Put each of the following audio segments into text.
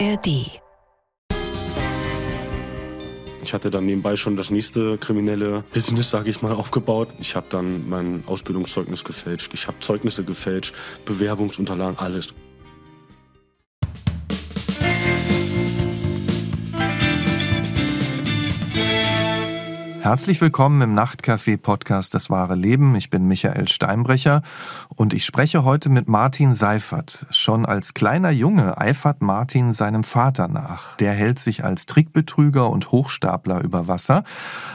ARD. Ich hatte dann nebenbei schon das nächste kriminelle Business, sage ich mal, aufgebaut. Ich habe dann mein Ausbildungszeugnis gefälscht. Ich habe Zeugnisse gefälscht, Bewerbungsunterlagen, alles. Herzlich willkommen im Nachtcafé-Podcast Das wahre Leben. Ich bin Michael Steinbrecher und ich spreche heute mit Martin Seifert. Schon als kleiner Junge eifert Martin seinem Vater nach. Der hält sich als Trickbetrüger und Hochstapler über Wasser.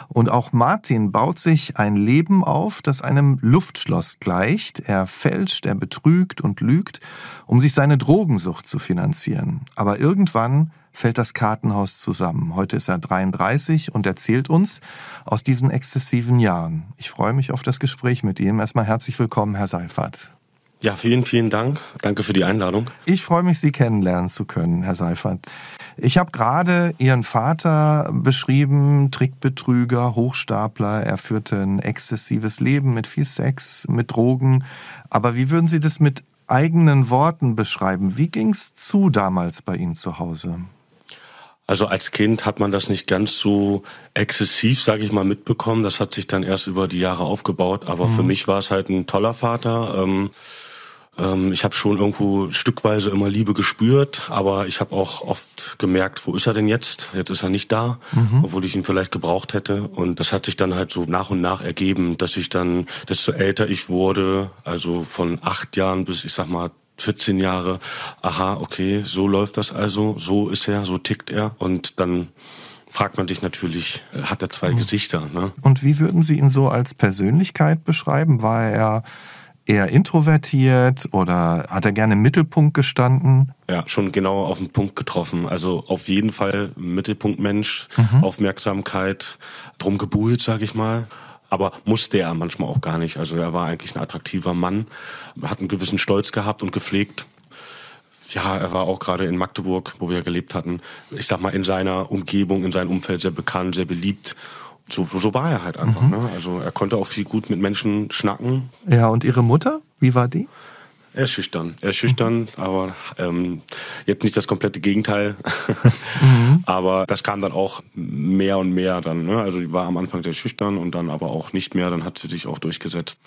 Und auch Martin baut sich ein Leben auf, das einem Luftschloss gleicht. Er fälscht, er betrügt und lügt, um sich seine Drogensucht zu finanzieren. Aber irgendwann fällt das Kartenhaus zusammen. Heute ist er 33 und erzählt uns aus diesen exzessiven Jahren. Ich freue mich auf das Gespräch mit ihm. Erstmal herzlich willkommen, Herr Seifert. Ja, vielen, vielen Dank. Danke für die Einladung. Ich freue mich, Sie kennenlernen zu können, Herr Seifert. Ich habe gerade Ihren Vater beschrieben, Trickbetrüger, Hochstapler. Er führte ein exzessives Leben mit viel Sex, mit Drogen. Aber wie würden Sie das mit eigenen Worten beschreiben? Wie ging's zu damals bei Ihnen zu Hause? Also als Kind hat man das nicht ganz so exzessiv, sage ich mal, mitbekommen. Das hat sich dann erst über die Jahre aufgebaut. Aber mhm. für mich war es halt ein toller Vater. Ähm, ähm, ich habe schon irgendwo stückweise immer Liebe gespürt, aber ich habe auch oft gemerkt, wo ist er denn jetzt? Jetzt ist er nicht da, mhm. obwohl ich ihn vielleicht gebraucht hätte. Und das hat sich dann halt so nach und nach ergeben, dass ich dann, desto älter ich wurde, also von acht Jahren bis ich sag mal 14 Jahre, aha, okay, so läuft das also, so ist er, so tickt er. Und dann fragt man sich natürlich, äh, hat er zwei mhm. Gesichter? Ne? Und wie würden Sie ihn so als Persönlichkeit beschreiben? War er eher introvertiert oder hat er gerne im Mittelpunkt gestanden? Ja, schon genau auf den Punkt getroffen. Also auf jeden Fall Mittelpunktmensch, mhm. Aufmerksamkeit, drum gebuhlt, sag ich mal aber musste er manchmal auch gar nicht. Also er war eigentlich ein attraktiver Mann, hat einen gewissen Stolz gehabt und gepflegt. Ja, er war auch gerade in Magdeburg, wo wir gelebt hatten, ich sag mal in seiner Umgebung, in seinem Umfeld sehr bekannt, sehr beliebt. So, so war er halt einfach. Mhm. Ne? Also er konnte auch viel gut mit Menschen schnacken. Ja, und Ihre Mutter, wie war die? Er ist schüchtern. Er ist schüchtern, mhm. aber ähm, jetzt nicht das komplette Gegenteil. mhm. Aber das kam dann auch mehr und mehr dann. Ne? Also die war am Anfang sehr schüchtern und dann aber auch nicht mehr. Dann hat sie sich auch durchgesetzt.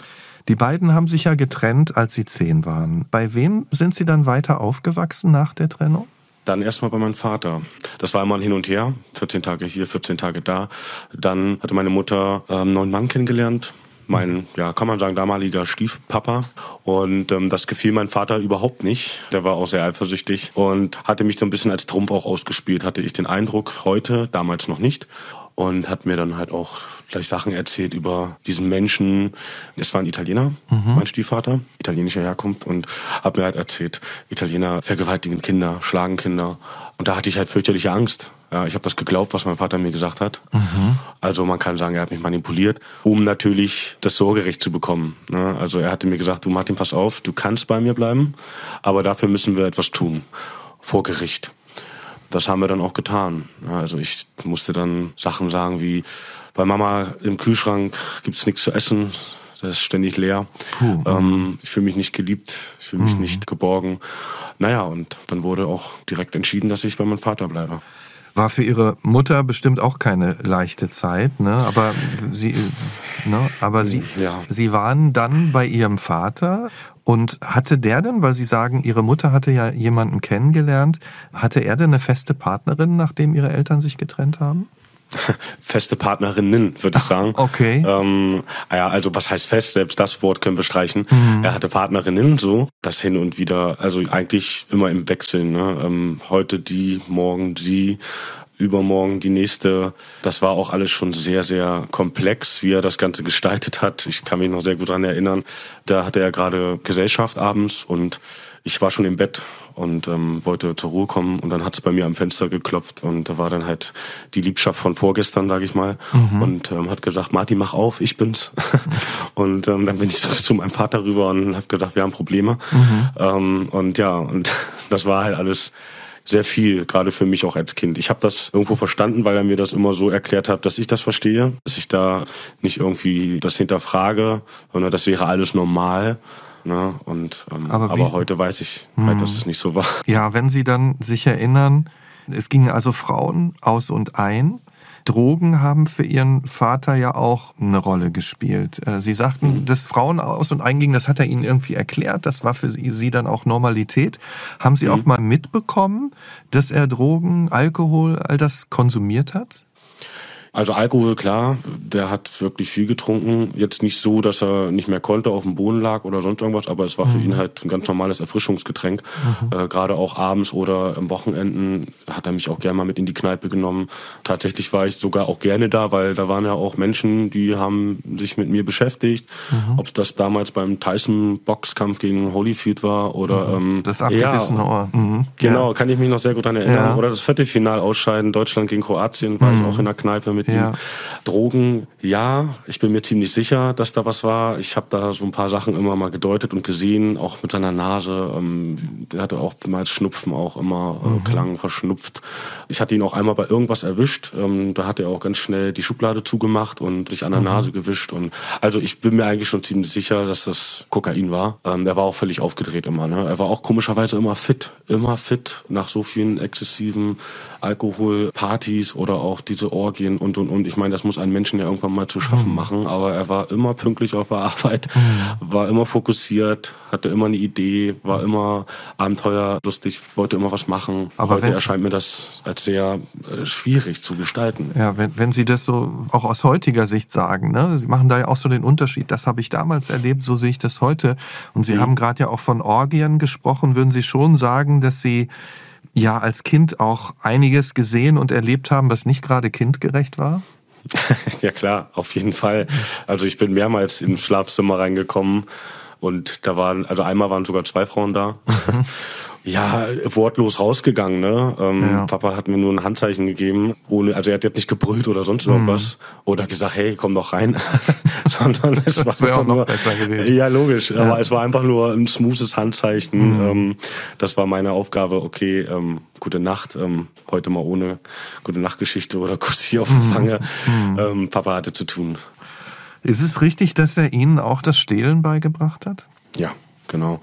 Die beiden haben sich ja getrennt, als sie zehn waren. Bei wem sind sie dann weiter aufgewachsen nach der Trennung? Dann erstmal bei meinem Vater. Das war immer ein Hin und Her. 14 Tage hier, 14 Tage da. Dann hatte meine Mutter ähm, einen neuen Mann kennengelernt mein, ja, kann man sagen, damaliger Stiefpapa. Und ähm, das gefiel mein Vater überhaupt nicht. Der war auch sehr eifersüchtig und hatte mich so ein bisschen als Trumpf auch ausgespielt, hatte ich den Eindruck, heute, damals noch nicht. Und hat mir dann halt auch gleich Sachen erzählt über diesen Menschen. Es war ein Italiener, mhm. mein Stiefvater, italienischer Herkunft und hat mir halt erzählt, Italiener vergewaltigen Kinder, schlagen Kinder. Und da hatte ich halt fürchterliche Angst. Ja, ich habe das geglaubt, was mein Vater mir gesagt hat. Mhm. Also man kann sagen, er hat mich manipuliert, um natürlich das Sorgerecht zu bekommen. Ne? Also er hatte mir gesagt, du Martin, pass auf, du kannst bei mir bleiben, aber dafür müssen wir etwas tun vor Gericht. Das haben wir dann auch getan. Also ich musste dann Sachen sagen wie, bei Mama im Kühlschrank gibt's nichts zu essen, das ist ständig leer. Ähm, ich fühle mich nicht geliebt, ich fühle mich mhm. nicht geborgen. Naja, und dann wurde auch direkt entschieden, dass ich bei meinem Vater bleibe. War für ihre Mutter bestimmt auch keine leichte Zeit, ne? Aber sie, ne? Aber sie, ja. sie waren dann bei ihrem Vater und hatte der denn, weil Sie sagen, Ihre Mutter hatte ja jemanden kennengelernt, hatte er denn eine feste Partnerin, nachdem Ihre Eltern sich getrennt haben? feste Partnerinnen, würde ich sagen. Okay. Ähm, ja, also was heißt fest? Selbst das Wort können wir streichen. Mhm. Er hatte Partnerinnen, so das hin und wieder, also eigentlich immer im Wechseln. Ne? Ähm, heute die, morgen die übermorgen die nächste. Das war auch alles schon sehr, sehr komplex, wie er das Ganze gestaltet hat. Ich kann mich noch sehr gut dran erinnern. Da hatte er gerade Gesellschaft abends und ich war schon im Bett und ähm, wollte zur Ruhe kommen und dann hat es bei mir am Fenster geklopft und da war dann halt die Liebschaft von vorgestern, sage ich mal, mhm. und ähm, hat gesagt, Martin, mach auf, ich bin's. und ähm, dann bin ich zu meinem Vater rüber und habe gedacht, wir haben Probleme. Mhm. Ähm, und ja, und das war halt alles sehr viel, gerade für mich auch als Kind. Ich habe das irgendwo verstanden, weil er mir das immer so erklärt hat, dass ich das verstehe, dass ich da nicht irgendwie das hinterfrage, sondern das wäre alles normal. Ne? Und, ähm, aber, aber heute weiß ich halt, dass es nicht so war. Ja, wenn Sie dann sich erinnern, es gingen also Frauen aus und ein. Drogen haben für Ihren Vater ja auch eine Rolle gespielt. Äh, Sie sagten, mhm. dass Frauen aus und eingingen, das hat er Ihnen irgendwie erklärt. Das war für Sie dann auch Normalität. Haben Sie mhm. auch mal mitbekommen, dass er Drogen, Alkohol, all das konsumiert hat? Also Alkohol, klar, der hat wirklich viel getrunken. Jetzt nicht so, dass er nicht mehr konnte, auf dem Boden lag oder sonst irgendwas, aber es war für mhm. ihn halt ein ganz normales Erfrischungsgetränk. Mhm. Äh, Gerade auch abends oder am Wochenenden hat er mich auch gerne mal mit in die Kneipe genommen. Tatsächlich war ich sogar auch gerne da, weil da waren ja auch Menschen, die haben sich mit mir beschäftigt. Mhm. Ob es das damals beim Tyson-Boxkampf gegen Holyfield war oder... Mhm. Ähm, das abgebissene ja, Ohr. Mhm. Genau, ja. kann ich mich noch sehr gut daran erinnern. Ja. Oder das Viertelfinal ausscheiden, Deutschland gegen Kroatien, war ich mhm. auch in der Kneipe mit mit ja. ihm. Drogen, ja, ich bin mir ziemlich sicher, dass da was war. Ich habe da so ein paar Sachen immer mal gedeutet und gesehen, auch mit seiner Nase. Ähm, der hatte auch mal Schnupfen auch immer, äh, mhm. klang verschnupft. Ich hatte ihn auch einmal bei irgendwas erwischt. Ähm, da hat er auch ganz schnell die Schublade zugemacht und sich an der mhm. Nase gewischt. Und also ich bin mir eigentlich schon ziemlich sicher, dass das Kokain war. Ähm, er war auch völlig aufgedreht immer. Ne? Er war auch komischerweise immer fit, immer fit nach so vielen exzessiven Alkoholpartys oder auch diese Orgien und und und. Ich meine, das muss ein Menschen ja irgendwann mal zu schaffen mhm. machen, aber er war immer pünktlich auf der Arbeit, mhm. war immer fokussiert, hatte immer eine Idee, war immer abenteuerlustig, wollte immer was machen. Aber Heute wenn, erscheint mir das als sehr äh, schwierig zu gestalten. Ja, wenn, wenn Sie das so auch aus heutiger Sicht sagen, ne? Sie machen da ja auch so den Unterschied, das habe ich damals erlebt, so sehe ich das heute. Und Sie mhm. haben gerade ja auch von Orgien gesprochen, würden Sie schon sagen, dass Sie ja als Kind auch einiges gesehen und erlebt haben, was nicht gerade kindgerecht war? ja klar, auf jeden Fall. Also ich bin mehrmals ins Schlafzimmer reingekommen und da waren, also einmal waren sogar zwei Frauen da. Mhm. ja, wortlos rausgegangen, ne? Ähm, ja. Papa hat mir nur ein Handzeichen gegeben, ohne, also er hat jetzt nicht gebrüllt oder sonst mhm. irgendwas. Oder gesagt, hey, komm doch rein. Sondern es das war auch noch nur, besser gewesen. Ja, logisch. Ja. Aber es war einfach nur ein smoothes Handzeichen. Mhm. Ähm, das war meine Aufgabe, okay, ähm, gute Nacht, ähm, heute mal ohne gute Nachtgeschichte oder Kussi auf dem mhm. Fange. Mhm. Ähm, Papa hatte zu tun. Ist es richtig, dass er Ihnen auch das Stehlen beigebracht hat? Ja, genau.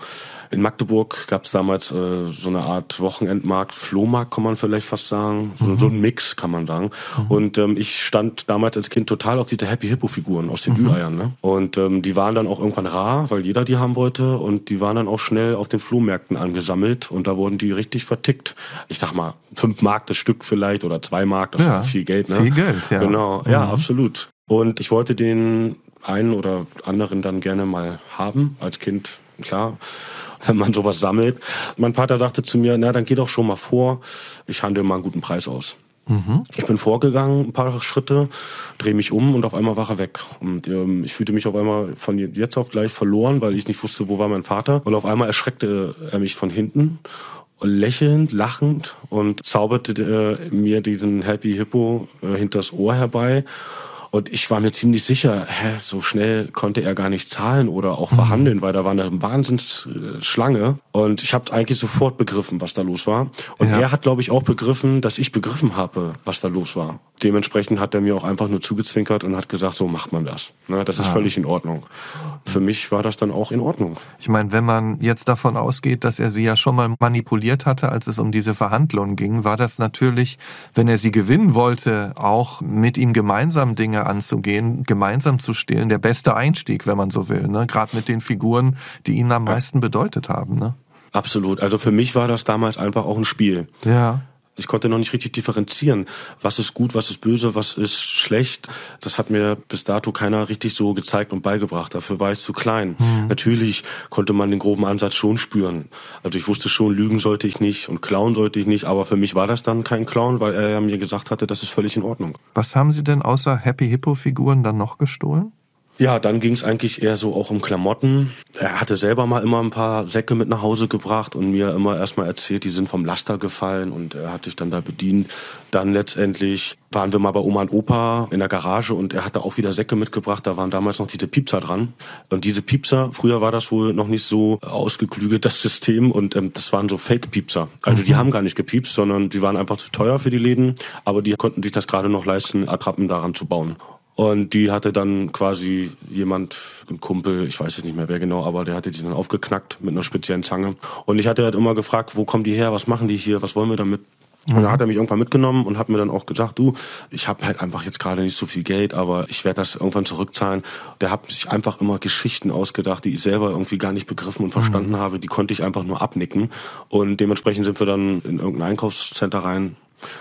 In Magdeburg gab es damals äh, so eine Art Wochenendmarkt, Flohmarkt kann man vielleicht fast sagen, so, mhm. so ein Mix kann man sagen. Mhm. Und ähm, ich stand damals als Kind total auf diese Happy Hippo Figuren aus den mhm. Ü-Eiern. Ne? Und ähm, die waren dann auch irgendwann rar, weil jeder die haben wollte und die waren dann auch schnell auf den Flohmärkten angesammelt und da wurden die richtig vertickt. Ich sag mal, fünf Mark das Stück vielleicht oder zwei Mark, das ja, ist viel Geld. Ne? Viel Geld, ja. Genau, ja, mhm. absolut. Und ich wollte den einen oder anderen dann gerne mal haben als Kind, klar wenn man sowas sammelt. Mein Vater dachte zu mir, na, dann geh doch schon mal vor, ich handle mal einen guten Preis aus. Mhm. Ich bin vorgegangen, ein paar Schritte, drehe mich um und auf einmal war er weg. Und ähm, ich fühlte mich auf einmal von jetzt auf gleich verloren, weil ich nicht wusste, wo war mein Vater. Und auf einmal erschreckte er mich von hinten lächelnd, lachend und zauberte äh, mir diesen Happy Hippo äh, hinters Ohr herbei und ich war mir ziemlich sicher, hä, so schnell konnte er gar nicht zahlen oder auch verhandeln, mhm. weil da war eine Wahnsinnsschlange. Und ich habe eigentlich sofort begriffen, was da los war. Und ja. er hat, glaube ich, auch begriffen, dass ich begriffen habe, was da los war. Dementsprechend hat er mir auch einfach nur zugezwinkert und hat gesagt, so macht man das. Ne, das ist ah. völlig in Ordnung. Für mich war das dann auch in Ordnung. Ich meine, wenn man jetzt davon ausgeht, dass er sie ja schon mal manipuliert hatte, als es um diese Verhandlungen ging, war das natürlich, wenn er sie gewinnen wollte, auch mit ihm gemeinsam Dinge anzugehen, gemeinsam zu stehlen, der beste Einstieg, wenn man so will. Ne? Gerade mit den Figuren, die ihn am meisten bedeutet haben. Ne? Absolut. Also für mich war das damals einfach auch ein Spiel. Ja. Ich konnte noch nicht richtig differenzieren, was ist gut, was ist böse, was ist schlecht. Das hat mir bis dato keiner richtig so gezeigt und beigebracht. Dafür war ich zu klein. Mhm. Natürlich konnte man den groben Ansatz schon spüren. Also ich wusste schon, lügen sollte ich nicht und klauen sollte ich nicht. Aber für mich war das dann kein Clown, weil er mir gesagt hatte, das ist völlig in Ordnung. Was haben Sie denn außer Happy Hippo Figuren dann noch gestohlen? Ja, dann ging es eigentlich eher so auch um Klamotten. Er hatte selber mal immer ein paar Säcke mit nach Hause gebracht und mir immer erstmal erzählt, die sind vom Laster gefallen und er hat sich dann da bedient. Dann letztendlich waren wir mal bei Oma und Opa in der Garage und er hatte auch wieder Säcke mitgebracht. Da waren damals noch diese Piepser dran. Und diese Piepser, früher war das wohl noch nicht so ausgeklügelt, das System. Und ähm, das waren so Fake-Piepser. Also mhm. die haben gar nicht gepiepst, sondern die waren einfach zu teuer für die Läden. Aber die konnten sich das gerade noch leisten, Attrappen daran zu bauen. Und die hatte dann quasi jemand, ein Kumpel, ich weiß jetzt nicht mehr wer genau, aber der hatte die dann aufgeknackt mit einer speziellen Zange. Und ich hatte halt immer gefragt, wo kommen die her, was machen die hier, was wollen wir damit? Und da hat er mich irgendwann mitgenommen und hat mir dann auch gesagt, du, ich habe halt einfach jetzt gerade nicht so viel Geld, aber ich werde das irgendwann zurückzahlen. Der hat sich einfach immer Geschichten ausgedacht, die ich selber irgendwie gar nicht begriffen und verstanden mhm. habe. Die konnte ich einfach nur abnicken. Und dementsprechend sind wir dann in irgendein Einkaufscenter rein,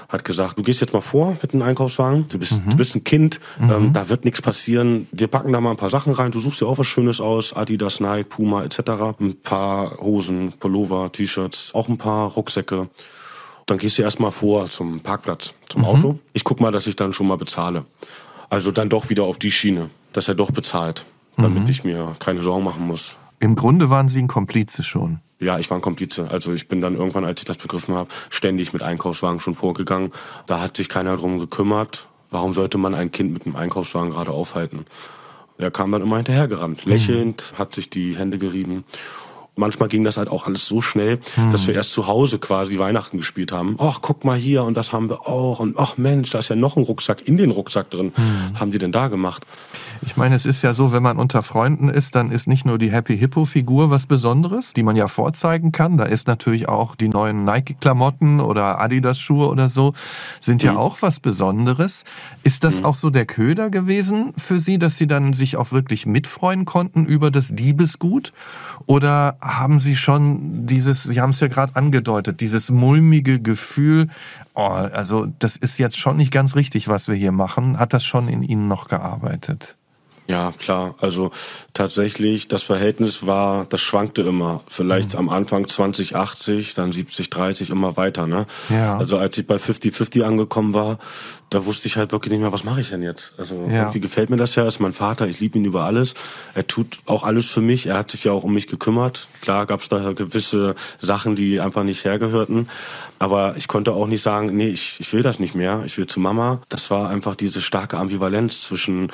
hat gesagt, du gehst jetzt mal vor mit einem Einkaufswagen, du bist, mhm. du bist ein Kind, mhm. ähm, da wird nichts passieren. Wir packen da mal ein paar Sachen rein, du suchst dir auch was Schönes aus, Adidas, Nike, Puma etc. Ein paar Hosen, Pullover, T-Shirts, auch ein paar Rucksäcke. Dann gehst du erstmal vor zum Parkplatz, zum mhm. Auto. Ich guck mal, dass ich dann schon mal bezahle. Also dann doch wieder auf die Schiene, dass er doch bezahlt, damit mhm. ich mir keine Sorgen machen muss. Im Grunde waren Sie ein Komplize schon. Ja, ich war ein Komplize. Also ich bin dann irgendwann, als ich das begriffen habe, ständig mit Einkaufswagen schon vorgegangen. Da hat sich keiner drum gekümmert. Warum sollte man ein Kind mit einem Einkaufswagen gerade aufhalten? Er kam dann immer hinterhergerannt, lächelnd, mhm. hat sich die Hände gerieben manchmal ging das halt auch alles so schnell, hm. dass wir erst zu Hause quasi Weihnachten gespielt haben. Ach, guck mal hier und das haben wir auch und ach Mensch, da ist ja noch ein Rucksack in den Rucksack drin. Hm. Haben die denn da gemacht? Ich meine, es ist ja so, wenn man unter Freunden ist, dann ist nicht nur die Happy Hippo Figur was Besonderes, die man ja vorzeigen kann. Da ist natürlich auch die neuen Nike Klamotten oder Adidas Schuhe oder so sind ja mhm. auch was Besonderes. Ist das mhm. auch so der Köder gewesen für Sie, dass Sie dann sich auch wirklich mitfreuen konnten über das Diebesgut? Oder haben Sie schon dieses, Sie haben es ja gerade angedeutet, dieses mulmige Gefühl, oh, also das ist jetzt schon nicht ganz richtig, was wir hier machen. Hat das schon in Ihnen noch gearbeitet? Ja, klar. Also tatsächlich, das Verhältnis war, das schwankte immer. Vielleicht mhm. am Anfang 20, 80, dann 70, 30, immer weiter. Ne? Ja. Also als ich bei 50-50 angekommen war, da wusste ich halt wirklich nicht mehr, was mache ich denn jetzt? Also ja. irgendwie gefällt mir das ja, ist mein Vater, ich liebe ihn über alles. Er tut auch alles für mich, er hat sich ja auch um mich gekümmert. Klar gab es da gewisse Sachen, die einfach nicht hergehörten. Aber ich konnte auch nicht sagen, nee, ich, ich will das nicht mehr, ich will zu Mama. Das war einfach diese starke Ambivalenz zwischen,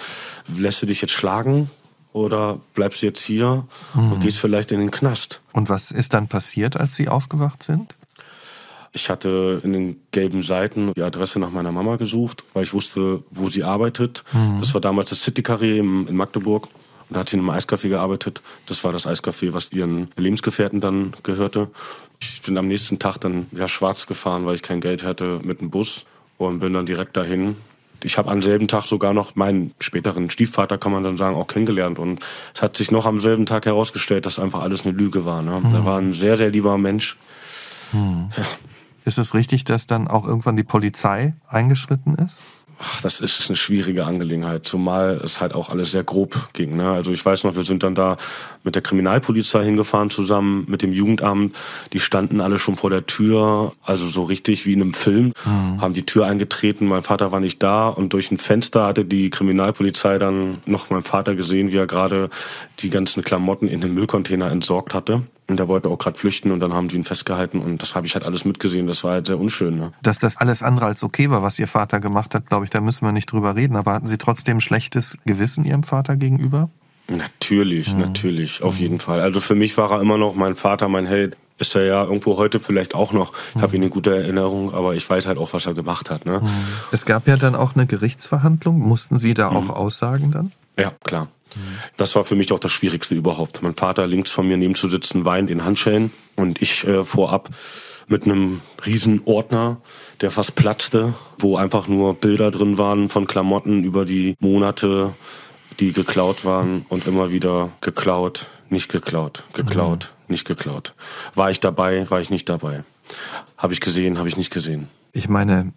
lässt du dich jetzt schlagen oder bleibst du jetzt hier mhm. und gehst vielleicht in den Knast. Und was ist dann passiert, als Sie aufgewacht sind? Ich hatte in den gelben Seiten die Adresse nach meiner Mama gesucht, weil ich wusste, wo sie arbeitet. Mhm. Das war damals das City Carré in Magdeburg. Und da hat sie in einem Eiscafé gearbeitet. Das war das Eiscafé, was ihren Lebensgefährten dann gehörte. Ich bin am nächsten Tag dann ja schwarz gefahren, weil ich kein Geld hatte mit dem Bus und bin dann direkt dahin. Ich habe am selben Tag sogar noch meinen späteren Stiefvater, kann man dann sagen, auch kennengelernt. Und es hat sich noch am selben Tag herausgestellt, dass einfach alles eine Lüge war. Ne? Mhm. Da war ein sehr, sehr lieber Mensch. Mhm. Ja. Ist es richtig, dass dann auch irgendwann die Polizei eingeschritten ist? Ach, das ist eine schwierige Angelegenheit, zumal es halt auch alles sehr grob ging. Ne? Also ich weiß noch, wir sind dann da mit der Kriminalpolizei hingefahren zusammen mit dem Jugendamt. Die standen alle schon vor der Tür, also so richtig wie in einem Film, mhm. haben die Tür eingetreten. Mein Vater war nicht da und durch ein Fenster hatte die Kriminalpolizei dann noch meinen Vater gesehen, wie er gerade die ganzen Klamotten in den Müllcontainer entsorgt hatte. Und der wollte auch gerade flüchten und dann haben sie ihn festgehalten und das habe ich halt alles mitgesehen. Das war halt sehr unschön. Ne? Dass das alles andere als okay war, was Ihr Vater gemacht hat, glaube ich, da müssen wir nicht drüber reden. Aber hatten Sie trotzdem schlechtes Gewissen Ihrem Vater gegenüber? Natürlich, mhm. natürlich, auf jeden Fall. Also für mich war er immer noch mein Vater, mein Held. Ist er ja irgendwo heute vielleicht auch noch. Ich habe ihn in guter Erinnerung, aber ich weiß halt auch, was er gemacht hat. Ne? Es gab ja dann auch eine Gerichtsverhandlung. Mussten Sie da auch mhm. aussagen dann? Ja, klar. Das war für mich auch das Schwierigste überhaupt. Mein Vater links von mir neben zu sitzen, weint in Handschellen und ich äh, vorab mit einem riesen Ordner, der fast platzte, wo einfach nur Bilder drin waren von Klamotten über die Monate, die geklaut waren und immer wieder geklaut, nicht geklaut, geklaut, mhm. nicht geklaut. War ich dabei, war ich nicht dabei. Habe ich gesehen, habe ich nicht gesehen. Ich meine,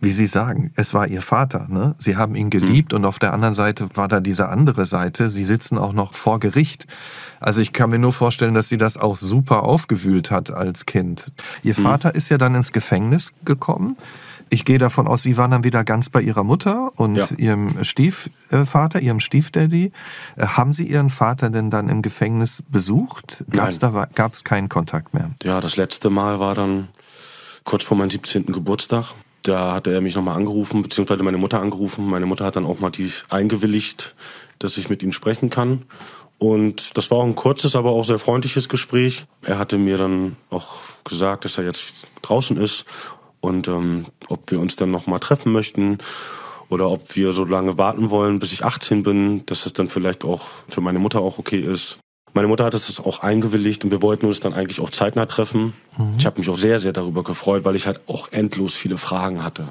wie Sie sagen, es war Ihr Vater. Ne? Sie haben ihn geliebt mhm. und auf der anderen Seite war da diese andere Seite. Sie sitzen auch noch vor Gericht. Also ich kann mir nur vorstellen, dass sie das auch super aufgewühlt hat als Kind. Ihr mhm. Vater ist ja dann ins Gefängnis gekommen. Ich gehe davon aus, Sie waren dann wieder ganz bei Ihrer Mutter und ja. Ihrem Stiefvater, Ihrem Stiefdaddy. Äh, haben Sie Ihren Vater denn dann im Gefängnis besucht? Gab es da gab's keinen Kontakt mehr? Ja, das letzte Mal war dann kurz vor meinem 17. Geburtstag da hatte er mich nochmal angerufen, beziehungsweise meine Mutter angerufen. Meine Mutter hat dann auch mal die eingewilligt, dass ich mit ihm sprechen kann. Und das war auch ein kurzes, aber auch sehr freundliches Gespräch. Er hatte mir dann auch gesagt, dass er jetzt draußen ist und ähm, ob wir uns dann nochmal treffen möchten. oder ob wir so lange warten wollen, bis ich 18 bin, dass es dann vielleicht auch für meine Mutter auch okay ist. Meine Mutter hat es auch eingewilligt und wir wollten uns dann eigentlich auch zeitnah treffen. Mhm. Ich habe mich auch sehr, sehr darüber gefreut, weil ich halt auch endlos viele Fragen hatte.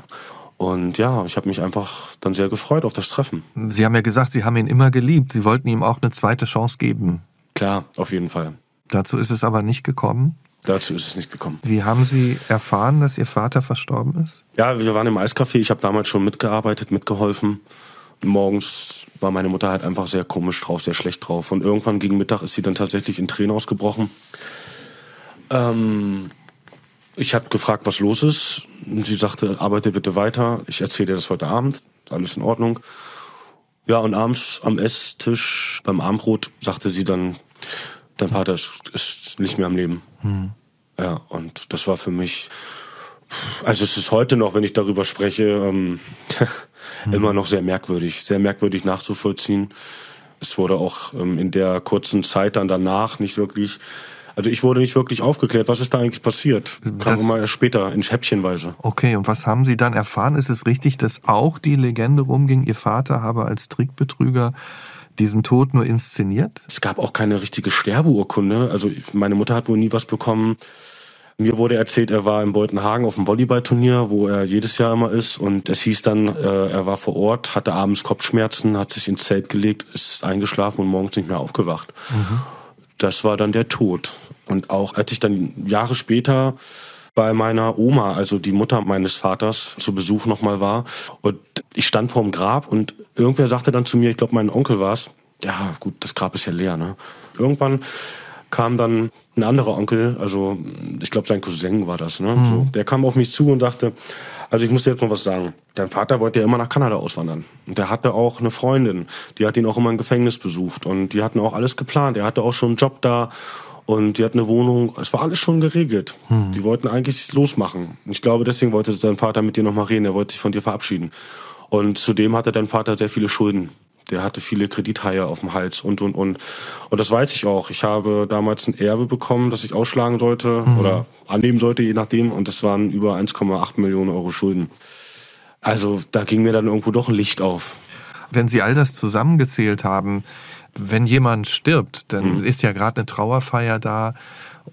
Und ja, ich habe mich einfach dann sehr gefreut auf das Treffen. Sie haben ja gesagt, Sie haben ihn immer geliebt. Sie wollten ihm auch eine zweite Chance geben. Klar, auf jeden Fall. Dazu ist es aber nicht gekommen. Dazu ist es nicht gekommen. Wie haben Sie erfahren, dass Ihr Vater verstorben ist? Ja, wir waren im Eiscafé. Ich habe damals schon mitgearbeitet, mitgeholfen. Morgens war meine Mutter halt einfach sehr komisch drauf, sehr schlecht drauf. Und irgendwann gegen Mittag ist sie dann tatsächlich in Tränen ausgebrochen. Ähm, ich habe gefragt, was los ist. Und sie sagte, arbeite bitte weiter. Ich erzähle dir das heute Abend. Alles in Ordnung. Ja, und abends am Esstisch beim Abendbrot sagte sie dann, dein Vater ist, ist nicht mehr am Leben. Hm. Ja, und das war für mich, also es ist heute noch, wenn ich darüber spreche, ähm, hm. immer noch sehr merkwürdig, sehr merkwürdig nachzuvollziehen. Es wurde auch ähm, in der kurzen Zeit dann danach nicht wirklich, also ich wurde nicht wirklich aufgeklärt, was ist da eigentlich passiert. Kam immer später in Häppchenweise. Okay, und was haben Sie dann erfahren? Ist es richtig, dass auch die Legende rumging, Ihr Vater habe als Trickbetrüger diesen Tod nur inszeniert? Es gab auch keine richtige Sterbeurkunde. Also meine Mutter hat wohl nie was bekommen. Mir wurde erzählt, er war in Beutenhagen auf dem Volleyballturnier, wo er jedes Jahr immer ist. Und es hieß dann, äh, er war vor Ort, hatte abends Kopfschmerzen, hat sich ins Zelt gelegt, ist eingeschlafen und morgens nicht mehr aufgewacht. Mhm. Das war dann der Tod. Und auch als ich dann Jahre später bei meiner Oma, also die Mutter meines Vaters, zu Besuch nochmal war. Und ich stand vorm Grab und irgendwer sagte dann zu mir, ich glaube mein Onkel war's. Ja, gut, das Grab ist ja leer, ne? Irgendwann kam dann ein anderer Onkel, also ich glaube sein Cousin war das, ne? Mhm. So, der kam auf mich zu und sagte, also ich muss dir jetzt noch was sagen. Dein Vater wollte ja immer nach Kanada auswandern. Und der hatte auch eine Freundin, die hat ihn auch immer im Gefängnis besucht. Und die hatten auch alles geplant. Er hatte auch schon einen Job da. Und die hatten eine Wohnung. Es war alles schon geregelt. Mhm. Die wollten eigentlich losmachen. Ich glaube, deswegen wollte dein Vater mit dir nochmal reden. Er wollte sich von dir verabschieden. Und zudem hatte dein Vater sehr viele Schulden der hatte viele Kredithaie auf dem Hals und, und, und. Und das weiß ich auch. Ich habe damals ein Erbe bekommen, das ich ausschlagen sollte mhm. oder annehmen sollte, je nachdem. Und das waren über 1,8 Millionen Euro Schulden. Also da ging mir dann irgendwo doch ein Licht auf. Wenn Sie all das zusammengezählt haben, wenn jemand stirbt, dann mhm. ist ja gerade eine Trauerfeier da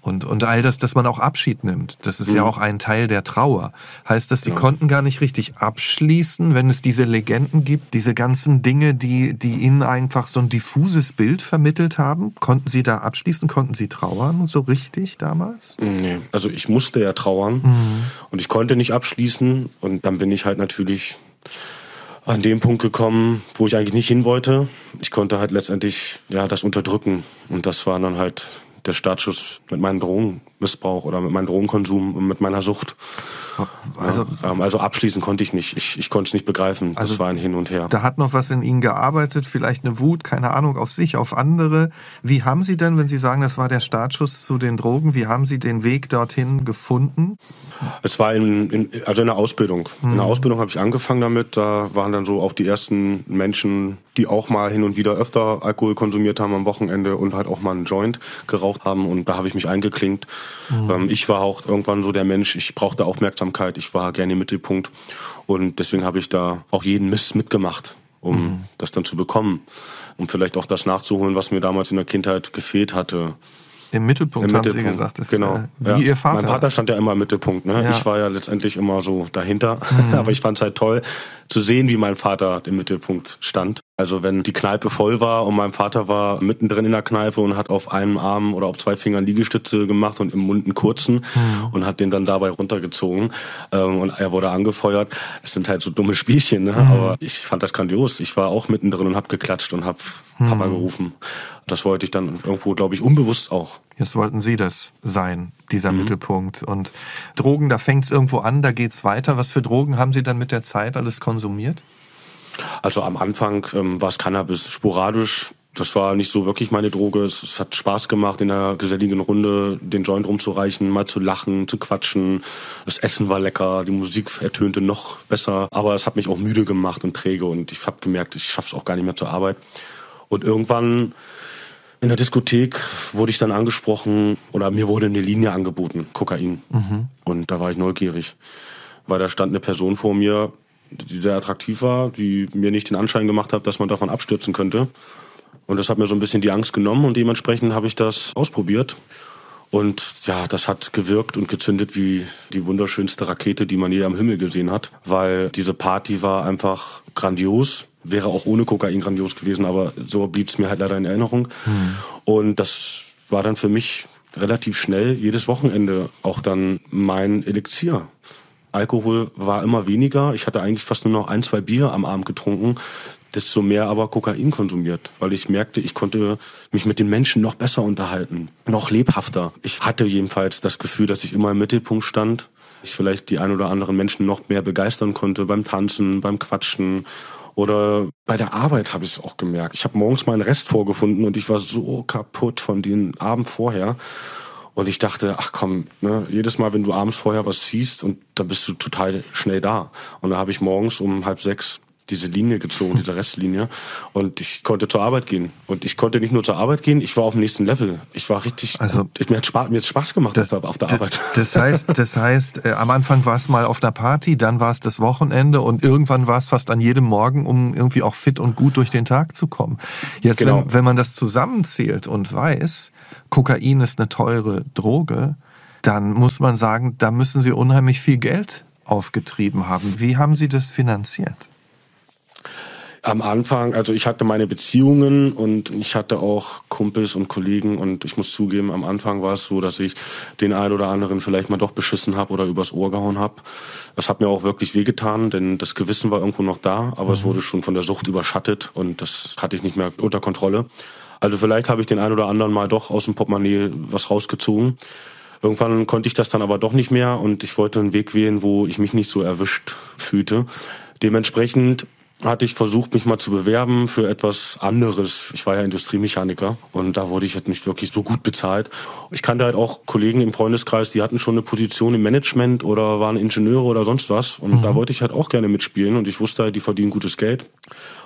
und, und all das, dass man auch Abschied nimmt. Das ist mhm. ja auch ein Teil der Trauer. Heißt das, sie ja. konnten gar nicht richtig abschließen, wenn es diese Legenden gibt, diese ganzen Dinge, die, die ihnen einfach so ein diffuses Bild vermittelt haben? Konnten sie da abschließen? Konnten sie trauern so richtig damals? Nee, also ich musste ja trauern mhm. und ich konnte nicht abschließen und dann bin ich halt natürlich an dem Punkt gekommen, wo ich eigentlich nicht hin wollte. Ich konnte halt letztendlich ja das unterdrücken und das war dann halt der Startschuss mit meinem Drogenmissbrauch oder mit meinem Drogenkonsum und mit meiner Sucht. Also, ja, ähm, also abschließen konnte ich nicht. Ich, ich konnte es nicht begreifen. Also das war ein Hin und Her. Da hat noch was in Ihnen gearbeitet, vielleicht eine Wut, keine Ahnung, auf sich, auf andere. Wie haben Sie denn, wenn Sie sagen, das war der Startschuss zu den Drogen, wie haben Sie den Weg dorthin gefunden? Es war in, in also in der Ausbildung. Mhm. In der mhm. Ausbildung habe ich angefangen damit. Da waren dann so auch die ersten Menschen, die auch mal hin und wieder öfter Alkohol konsumiert haben am Wochenende und halt auch mal einen Joint geraucht haben. Und da habe ich mich eingeklinkt. Mhm. Ähm, ich war auch irgendwann so der Mensch, ich brauchte Aufmerksamkeit, ich war gerne im Mittelpunkt. Und deswegen habe ich da auch jeden Mist mitgemacht, um mhm. das dann zu bekommen. Um vielleicht auch das nachzuholen, was mir damals in der Kindheit gefehlt hatte. Im Mittelpunkt Im haben Mittelpunkt. Sie gesagt. Das genau. Äh, wie ja. Ihr Vater. Mein Vater stand ja immer im Mittelpunkt. Ne? Ja. Ich war ja letztendlich immer so dahinter. Mhm. Aber ich fand es halt toll zu sehen, wie mein Vater im Mittelpunkt stand. Also wenn die Kneipe voll war und mein Vater war mittendrin in der Kneipe und hat auf einem Arm oder auf zwei Fingern Liegestütze gemacht und im Mund einen kurzen mhm. und hat den dann dabei runtergezogen ähm, und er wurde angefeuert. Es sind halt so dumme Spielchen, ne? Mhm. aber ich fand das grandios. Ich war auch mittendrin und hab geklatscht und hab mhm. Papa gerufen. Das wollte ich dann irgendwo, glaube ich, unbewusst auch. Jetzt wollten Sie das sein, dieser mhm. Mittelpunkt. Und Drogen, da fängt es irgendwo an, da geht's weiter. Was für Drogen haben Sie dann mit der Zeit alles konsumiert? Also am Anfang ähm, war es Cannabis sporadisch. Das war nicht so wirklich meine Droge. Es, es, hat Spaß gemacht, in einer geselligen Runde den Joint rumzureichen, mal zu lachen, zu quatschen. Das Essen war lecker, die Musik ertönte noch besser. Aber es hat mich auch müde gemacht und träge und ich habe gemerkt, ich schaff's auch gar nicht mehr zur Arbeit. Und irgendwann in der Diskothek wurde ich dann angesprochen oder mir wurde eine Linie angeboten, Kokain. Mhm. Und da war ich neugierig, weil da stand eine Person vor mir, die sehr attraktiv war, die mir nicht den Anschein gemacht hat, dass man davon abstürzen könnte. Und das hat mir so ein bisschen die Angst genommen und dementsprechend habe ich das ausprobiert. Und ja, das hat gewirkt und gezündet wie die wunderschönste Rakete, die man je am Himmel gesehen hat, weil diese Party war einfach grandios. Wäre auch ohne Kokain grandios gewesen, aber so blieb es mir halt leider in Erinnerung. Hm. Und das war dann für mich relativ schnell jedes Wochenende auch dann mein Elixier. Alkohol war immer weniger. Ich hatte eigentlich fast nur noch ein, zwei Bier am Abend getrunken, desto mehr aber Kokain konsumiert, weil ich merkte, ich konnte mich mit den Menschen noch besser unterhalten, noch lebhafter. Ich hatte jedenfalls das Gefühl, dass ich immer im Mittelpunkt stand, ich vielleicht die ein oder anderen Menschen noch mehr begeistern konnte beim Tanzen, beim Quatschen oder bei der Arbeit habe ich es auch gemerkt. Ich habe morgens meinen Rest vorgefunden und ich war so kaputt von den Abend vorher. Und ich dachte, ach komm, ne, jedes Mal, wenn du abends vorher was siehst und dann bist du total schnell da. Und da habe ich morgens um halb sechs diese Linie gezogen, diese Restlinie. Und ich konnte zur Arbeit gehen. Und ich konnte nicht nur zur Arbeit gehen, ich war auf dem nächsten Level. Ich war richtig, also, ich, mir, hat Spaß, mir hat Spaß gemacht das, auf der Arbeit. Das heißt, das heißt, äh, am Anfang war es mal auf einer Party, dann war es das Wochenende und irgendwann war es fast an jedem Morgen, um irgendwie auch fit und gut durch den Tag zu kommen. Jetzt, genau. wenn, wenn man das zusammenzählt und weiß, Kokain ist eine teure Droge, dann muss man sagen, da müssen Sie unheimlich viel Geld aufgetrieben haben. Wie haben Sie das finanziert? am Anfang, also ich hatte meine Beziehungen und ich hatte auch Kumpels und Kollegen und ich muss zugeben, am Anfang war es so, dass ich den einen oder anderen vielleicht mal doch beschissen habe oder übers Ohr gehauen habe. Das hat mir auch wirklich wehgetan, denn das Gewissen war irgendwo noch da, aber mhm. es wurde schon von der Sucht überschattet und das hatte ich nicht mehr unter Kontrolle. Also vielleicht habe ich den einen oder anderen mal doch aus dem Portemonnaie was rausgezogen. Irgendwann konnte ich das dann aber doch nicht mehr und ich wollte einen Weg wählen, wo ich mich nicht so erwischt fühlte. Dementsprechend hatte ich versucht, mich mal zu bewerben für etwas anderes. Ich war ja Industriemechaniker und da wurde ich halt nicht wirklich so gut bezahlt. Ich kannte halt auch Kollegen im Freundeskreis, die hatten schon eine Position im Management oder waren Ingenieure oder sonst was. Und mhm. da wollte ich halt auch gerne mitspielen und ich wusste halt, die verdienen gutes Geld.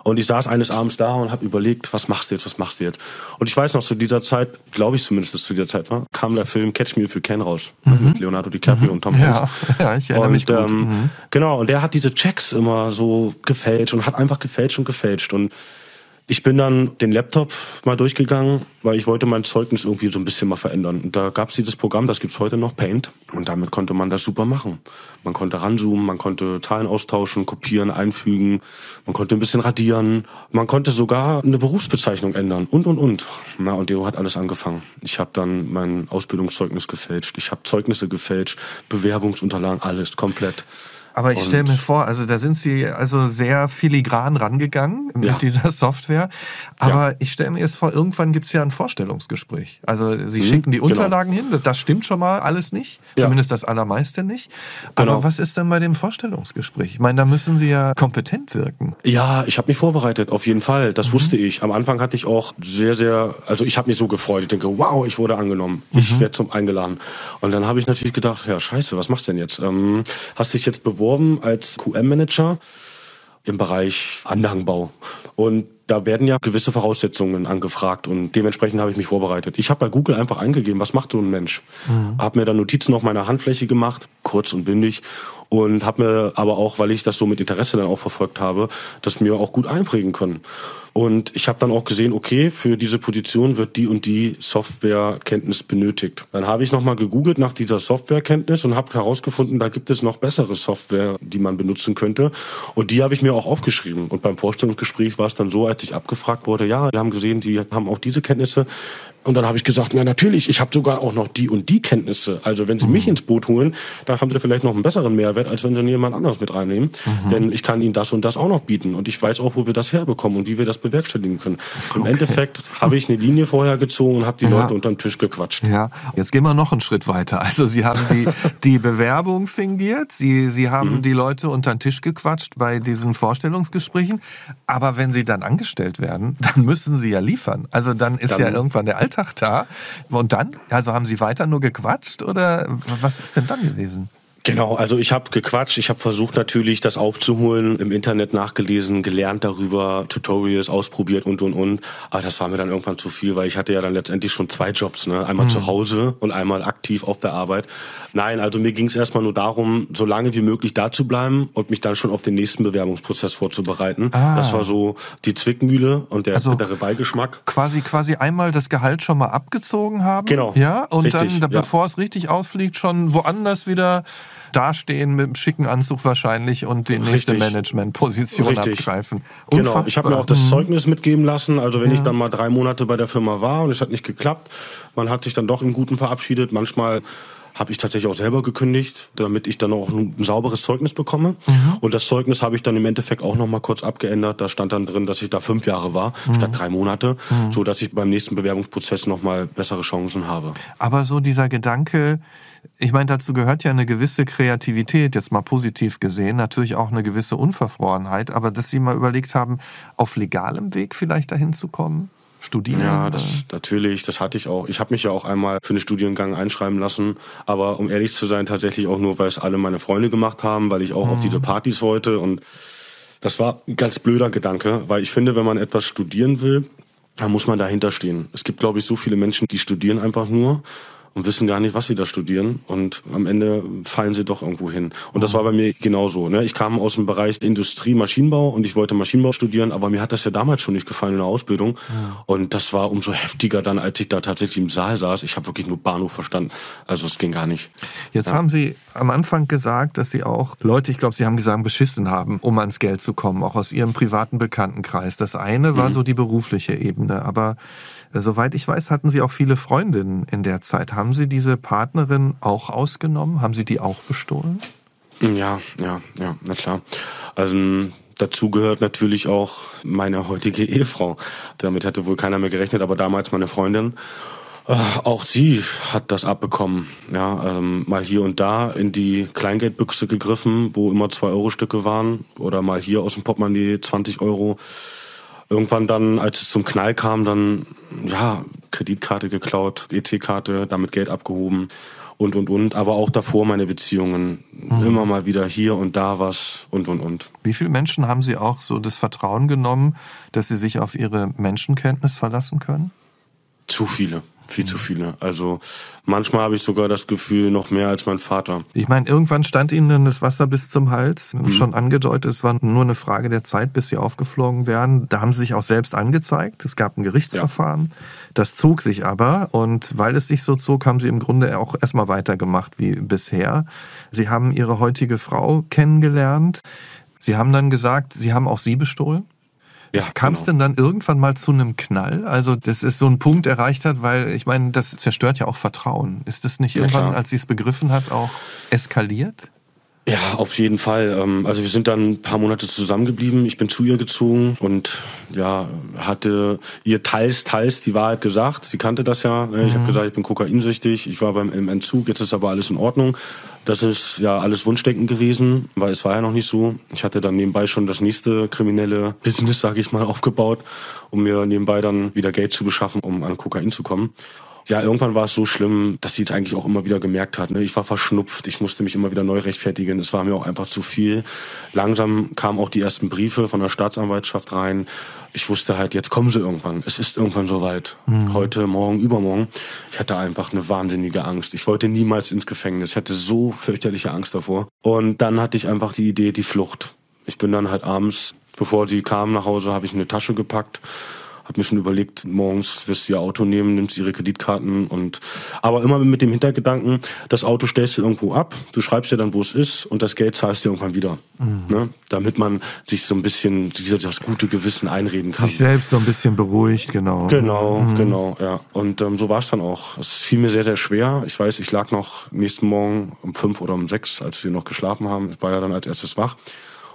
Und ich saß eines Abends da und habe überlegt, was machst du jetzt, was machst du jetzt? Und ich weiß noch, zu dieser Zeit, glaube ich zumindest, dass es zu dieser Zeit war, kam der Film Catch Me If You Can raus. Mhm. Mit Leonardo DiCaprio mhm. und Tom Hanks. Ja, ja ich erinnere und, mich gut. Ähm, mhm. Genau, und der hat diese Checks immer so gefälscht und hat einfach gefälscht und gefälscht. Und ich bin dann den Laptop mal durchgegangen, weil ich wollte mein Zeugnis irgendwie so ein bisschen mal verändern. Und da gab es dieses Programm, das gibt's heute noch, Paint. Und damit konnte man das super machen. Man konnte ranzoomen, man konnte Zahlen austauschen, kopieren, einfügen, man konnte ein bisschen radieren, man konnte sogar eine Berufsbezeichnung ändern und und und. Na und Deo hat alles angefangen. Ich habe dann mein Ausbildungszeugnis gefälscht, ich habe Zeugnisse gefälscht, Bewerbungsunterlagen, alles komplett. Aber ich stelle mir vor, also da sind Sie also sehr filigran rangegangen mit ja. dieser Software. Aber ja. ich stelle mir jetzt vor, irgendwann gibt es ja ein Vorstellungsgespräch. Also Sie mhm, schicken die genau. Unterlagen genau. hin, das stimmt schon mal alles nicht, ja. zumindest das allermeiste nicht. Aber genau. was ist denn bei dem Vorstellungsgespräch? Ich meine, da müssen Sie ja kompetent wirken. Ja, ich habe mich vorbereitet, auf jeden Fall. Das mhm. wusste ich. Am Anfang hatte ich auch sehr, sehr, also ich habe mich so gefreut. Ich denke, wow, ich wurde angenommen. Mhm. Ich werde zum eingeladen. Und dann habe ich natürlich gedacht, ja, scheiße, was machst du denn jetzt? Ähm, hast dich jetzt beworben? Beworben als QM-Manager im Bereich Anlagenbau. Und da werden ja gewisse Voraussetzungen angefragt und dementsprechend habe ich mich vorbereitet. Ich habe bei Google einfach eingegeben, was macht so ein Mensch? Mhm. Habe mir dann Notizen auf meiner Handfläche gemacht, kurz und bündig und habe mir aber auch, weil ich das so mit Interesse dann auch verfolgt habe, das mir auch gut einprägen können. Und ich habe dann auch gesehen, okay, für diese Position wird die und die Softwarekenntnis benötigt. Dann habe ich nochmal gegoogelt nach dieser Softwarekenntnis und habe herausgefunden, da gibt es noch bessere Software, die man benutzen könnte. Und die habe ich mir auch aufgeschrieben. Und beim Vorstellungsgespräch war es dann so, als ich abgefragt wurde, ja, wir haben gesehen, die haben auch diese Kenntnisse. Und dann habe ich gesagt, na natürlich, ich habe sogar auch noch die und die Kenntnisse. Also wenn Sie mhm. mich ins Boot holen, dann haben Sie vielleicht noch einen besseren Mehrwert, als wenn Sie jemand anderes mit reinnehmen. Mhm. Denn ich kann Ihnen das und das auch noch bieten. Und ich weiß auch, wo wir das herbekommen und wie wir das bewerkstelligen können. Okay. Im Endeffekt habe ich eine Linie vorher gezogen und habe die ja. Leute unter den Tisch gequatscht. Ja, jetzt gehen wir noch einen Schritt weiter. Also Sie haben die, die Bewerbung fingiert, Sie, Sie haben mhm. die Leute unter den Tisch gequatscht bei diesen Vorstellungsgesprächen. Aber wenn Sie dann angestellt werden, dann müssen Sie ja liefern. Also dann ist dann, ja irgendwann der Alltag Alltag da. Und dann? Also haben Sie weiter nur gequatscht oder was ist denn dann gewesen? Genau, also ich habe gequatscht, ich habe versucht natürlich das aufzuholen, im Internet nachgelesen, gelernt darüber, Tutorials ausprobiert und und und. Aber das war mir dann irgendwann zu viel, weil ich hatte ja dann letztendlich schon zwei Jobs, ne? Einmal mhm. zu Hause und einmal aktiv auf der Arbeit. Nein, also mir ging es erstmal nur darum, so lange wie möglich da zu bleiben und mich dann schon auf den nächsten Bewerbungsprozess vorzubereiten. Ah. Das war so die Zwickmühle und der also bittere Beigeschmack. Quasi quasi einmal das Gehalt schon mal abgezogen haben. Genau. Ja, und richtig, dann, bevor ja. es richtig ausfliegt, schon woanders wieder dastehen mit einem schicken Anzug wahrscheinlich und die nächste Managementposition abgreifen. Unfassbar. Genau, ich habe mir auch das mhm. Zeugnis mitgeben lassen. Also wenn ja. ich dann mal drei Monate bei der Firma war und es hat nicht geklappt, man hat sich dann doch im Guten verabschiedet. Manchmal habe ich tatsächlich auch selber gekündigt, damit ich dann auch ein, sauberes Zeugnis bekomme. Mhm. Und das Zeugnis habe ich dann im Endeffekt auch noch mal kurz abgeändert. Da stand dann drin, dass ich da fünf Jahre war mhm. statt drei Monate, mhm. so dass ich beim nächsten Bewerbungsprozess noch mal bessere Chancen habe. Aber so dieser Gedanke, ich meine, dazu gehört ja eine gewisse Kreativität, jetzt mal positiv gesehen, natürlich auch eine gewisse Unverfrorenheit, aber dass Sie mal überlegt haben, auf legalem Weg vielleicht dahin zu kommen? Studieren? Ja, das natürlich, das hatte ich auch. Ich habe mich ja auch einmal für einen Studiengang einschreiben lassen, aber um ehrlich zu sein, tatsächlich auch nur, weil es alle meine Freunde gemacht haben, weil ich auch mhm. auf diese Partys wollte und das war ein ganz blöder Gedanke, weil ich finde, wenn man etwas studieren will, dann muss man dahinter stehen. Es gibt, glaube ich, so viele Menschen, die studieren einfach nur und wissen gar nicht, was sie da studieren. Und am Ende fallen sie doch irgendwo hin. Und das war bei mir genauso. Ne? Ich kam aus dem Bereich Industrie, Maschinenbau und ich wollte Maschinenbau studieren, aber mir hat das ja damals schon nicht gefallen in der Ausbildung. Ja. Und das war umso heftiger dann, als ich da tatsächlich im Saal saß. Ich habe wirklich nur Bahnhof verstanden. Also es ging gar nicht. Jetzt ja. haben Sie am Anfang gesagt, dass Sie auch Leute, ich glaube, Sie haben gesagt, beschissen haben, um ans Geld zu kommen, auch aus Ihrem privaten Bekanntenkreis. Das eine war mhm. so die berufliche Ebene, aber äh, soweit ich weiß, hatten Sie auch viele Freundinnen in der Zeit. Haben Sie diese Partnerin auch ausgenommen? Haben Sie die auch bestohlen? Ja, ja, ja, na klar. Also dazu gehört natürlich auch meine heutige Ehefrau. Damit hätte wohl keiner mehr gerechnet, aber damals meine Freundin. Äh, auch sie hat das abbekommen. Ja, ähm, mal hier und da in die Kleingeldbüchse gegriffen, wo immer zwei Euro Stücke waren, oder mal hier aus dem Portemonnaie 20 Euro irgendwann dann, als es zum Knall kam, dann ja Kreditkarte geklaut, EC-Karte, damit Geld abgehoben und und und. Aber auch davor meine Beziehungen mhm. immer mal wieder hier und da was und und und. Wie viele Menschen haben Sie auch so das Vertrauen genommen, dass Sie sich auf Ihre Menschenkenntnis verlassen können? Zu viele. Viel zu viele. Also manchmal habe ich sogar das Gefühl, noch mehr als mein Vater. Ich meine, irgendwann stand ihnen dann das Wasser bis zum Hals. Mhm. Schon angedeutet, es war nur eine Frage der Zeit, bis sie aufgeflogen wären. Da haben sie sich auch selbst angezeigt. Es gab ein Gerichtsverfahren. Ja. Das zog sich aber und weil es sich so zog, haben sie im Grunde auch erstmal weitergemacht wie bisher. Sie haben ihre heutige Frau kennengelernt. Sie haben dann gesagt, sie haben auch sie bestohlen? Ja, Kam es genau. denn dann irgendwann mal zu einem Knall? Also, dass es so einen Punkt erreicht hat, weil ich meine, das zerstört ja auch Vertrauen. Ist das nicht irgendwann, klar. als sie es begriffen hat, auch eskaliert? Ja, auf jeden Fall. Ähm, also wir sind dann ein paar Monate zusammengeblieben. Ich bin zu ihr gezogen und ja, hatte ihr teils, teils die Wahrheit gesagt. Sie kannte das ja. Ne? Ich mhm. habe gesagt, ich bin kokainsüchtig. Ich war beim im Entzug. Jetzt ist aber alles in Ordnung. Das ist ja alles Wunschdenken gewesen, weil es war ja noch nicht so. Ich hatte dann nebenbei schon das nächste kriminelle Business, sage ich mal, aufgebaut, um mir nebenbei dann wieder Geld zu beschaffen, um an Kokain zu kommen ja, irgendwann war es so schlimm, dass sie es eigentlich auch immer wieder gemerkt hat. Ne? Ich war verschnupft, ich musste mich immer wieder neu rechtfertigen. Es war mir auch einfach zu viel. Langsam kamen auch die ersten Briefe von der Staatsanwaltschaft rein. Ich wusste halt, jetzt kommen sie irgendwann. Es ist irgendwann soweit. Mhm. Heute, morgen, übermorgen. Ich hatte einfach eine wahnsinnige Angst. Ich wollte niemals ins Gefängnis. Ich hatte so fürchterliche Angst davor. Und dann hatte ich einfach die Idee, die Flucht. Ich bin dann halt abends, bevor sie kam nach Hause, habe ich eine Tasche gepackt habe mir schon überlegt, morgens wirst du ihr Auto nehmen, nimmst ihre Kreditkarten und aber immer mit dem Hintergedanken, das Auto stellst du irgendwo ab, du schreibst dir dann, wo es ist und das Geld zahlst du irgendwann wieder. Mhm. Ne? Damit man sich so ein bisschen das gute Gewissen einreden kann. Sich selbst so ein bisschen beruhigt, genau. Genau, mhm. genau, ja. Und ähm, so war es dann auch. Es fiel mir sehr, sehr schwer. Ich weiß, ich lag noch nächsten Morgen um fünf oder um sechs, als wir noch geschlafen haben. Ich war ja dann als erstes wach.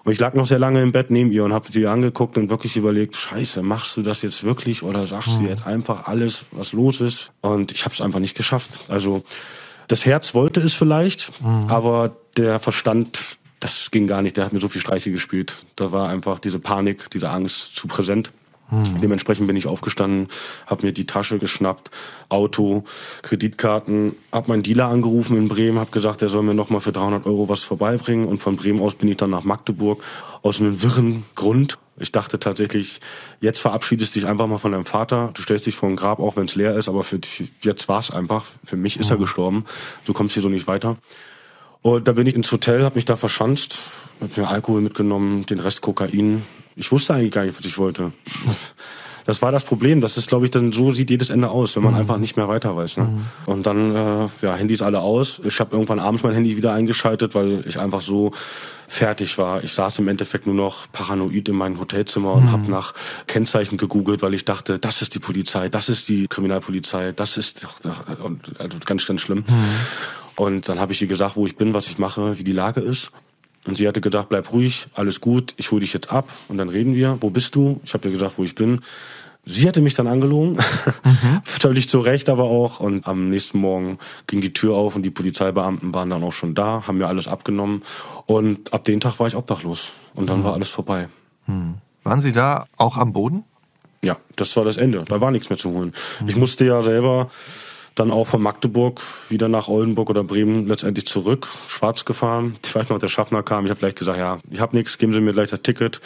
Und ich lag noch sehr lange im Bett neben ihr und habe sie angeguckt und wirklich überlegt, scheiße, machst du das jetzt wirklich oder sagst du hm. jetzt einfach alles, was los ist? Und ich habe es einfach nicht geschafft. Also das Herz wollte es vielleicht, mhm. aber der Verstand, das ging gar nicht. Der hat mir so viel Streiche gespielt. Da war einfach diese Panik, diese Angst zu präsent. Mhm. Dementsprechend bin ich aufgestanden, habe mir die Tasche geschnappt, Auto, Kreditkarten, habe meinen Dealer angerufen in Bremen, habe gesagt, er soll mir nochmal für 300 Euro was vorbeibringen und von Bremen aus bin ich dann nach Magdeburg aus einem wirren Grund. Ich dachte tatsächlich, jetzt verabschiedest du dich einfach mal von deinem Vater. Du stellst dich vor ein Grab, auch wenn es leer ist, aber für dich, jetzt war es einfach. Für mich ist er mhm. gestorben. Du kommst hier so nicht weiter. Und da bin ich ins Hotel, habe mich da verschanzt, hab mir Alkohol mitgenommen, den Rest Kokain. Ich wusste eigentlich gar nicht, was ich wollte. Das war das Problem. Das ist, glaube ich, dann so sieht jedes Ende aus, wenn man mhm. einfach nicht mehr weiter weiß. Ne? Mhm. Und dann, äh, ja, Handys alle aus. Ich habe irgendwann abends mein Handy wieder eingeschaltet, weil ich einfach so fertig war. Ich saß im Endeffekt nur noch paranoid in meinem Hotelzimmer und mhm. habe nach Kennzeichen gegoogelt, weil ich dachte, das ist die Polizei, das ist die Kriminalpolizei, das ist also ganz, ganz schlimm. Mhm. Und dann habe ich ihr gesagt, wo ich bin, was ich mache, wie die Lage ist. Und sie hatte gedacht, bleib ruhig, alles gut, ich hole dich jetzt ab und dann reden wir. Wo bist du? Ich habe ihr gesagt, wo ich bin. Sie hatte mich dann angelogen, mhm. völlig zu Recht aber auch. Und am nächsten Morgen ging die Tür auf und die Polizeibeamten waren dann auch schon da, haben mir alles abgenommen. Und ab dem Tag war ich obdachlos. Und dann mhm. war alles vorbei. Mhm. Waren Sie da auch am Boden? Ja, das war das Ende. Da war nichts mehr zu holen. Ich musste ja selber dann auch von Magdeburg wieder nach Oldenburg oder Bremen letztendlich zurück, schwarz gefahren. Ich weiß noch, der Schaffner kam, ich habe gleich gesagt, ja, ich habe nichts, geben Sie mir gleich das Ticket.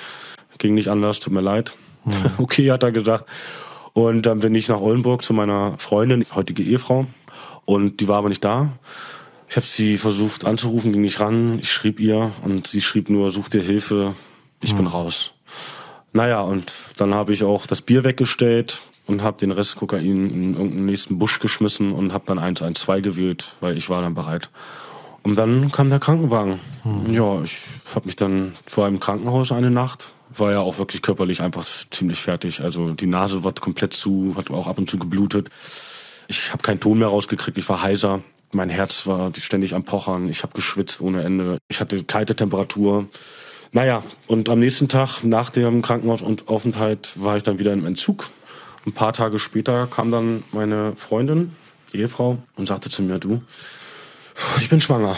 Ging nicht anders, tut mir leid. Mhm. Okay, hat er gesagt. Und dann bin ich nach Oldenburg zu meiner Freundin, heutige Ehefrau. Und die war aber nicht da. Ich habe sie versucht anzurufen, ging nicht ran. Ich schrieb ihr und sie schrieb nur, such dir Hilfe, ich mhm. bin raus. Naja, und dann habe ich auch das Bier weggestellt, und habe den Rest Kokain in irgendeinen nächsten Busch geschmissen und habe dann 112 gewählt, weil ich war dann bereit. Und dann kam der Krankenwagen. Hm. Ja, ich habe mich dann vor einem Krankenhaus eine Nacht. War ja auch wirklich körperlich einfach ziemlich fertig. Also die Nase war komplett zu, hat auch ab und zu geblutet. Ich habe keinen Ton mehr rausgekriegt, ich war heiser. Mein Herz war ständig am Pochern. Ich habe geschwitzt ohne Ende. Ich hatte kalte Temperatur. Naja, und am nächsten Tag nach dem Krankenhausaufenthalt war ich dann wieder im Entzug ein paar Tage später kam dann meine Freundin, Ehefrau, und sagte zu mir, du, ich bin schwanger.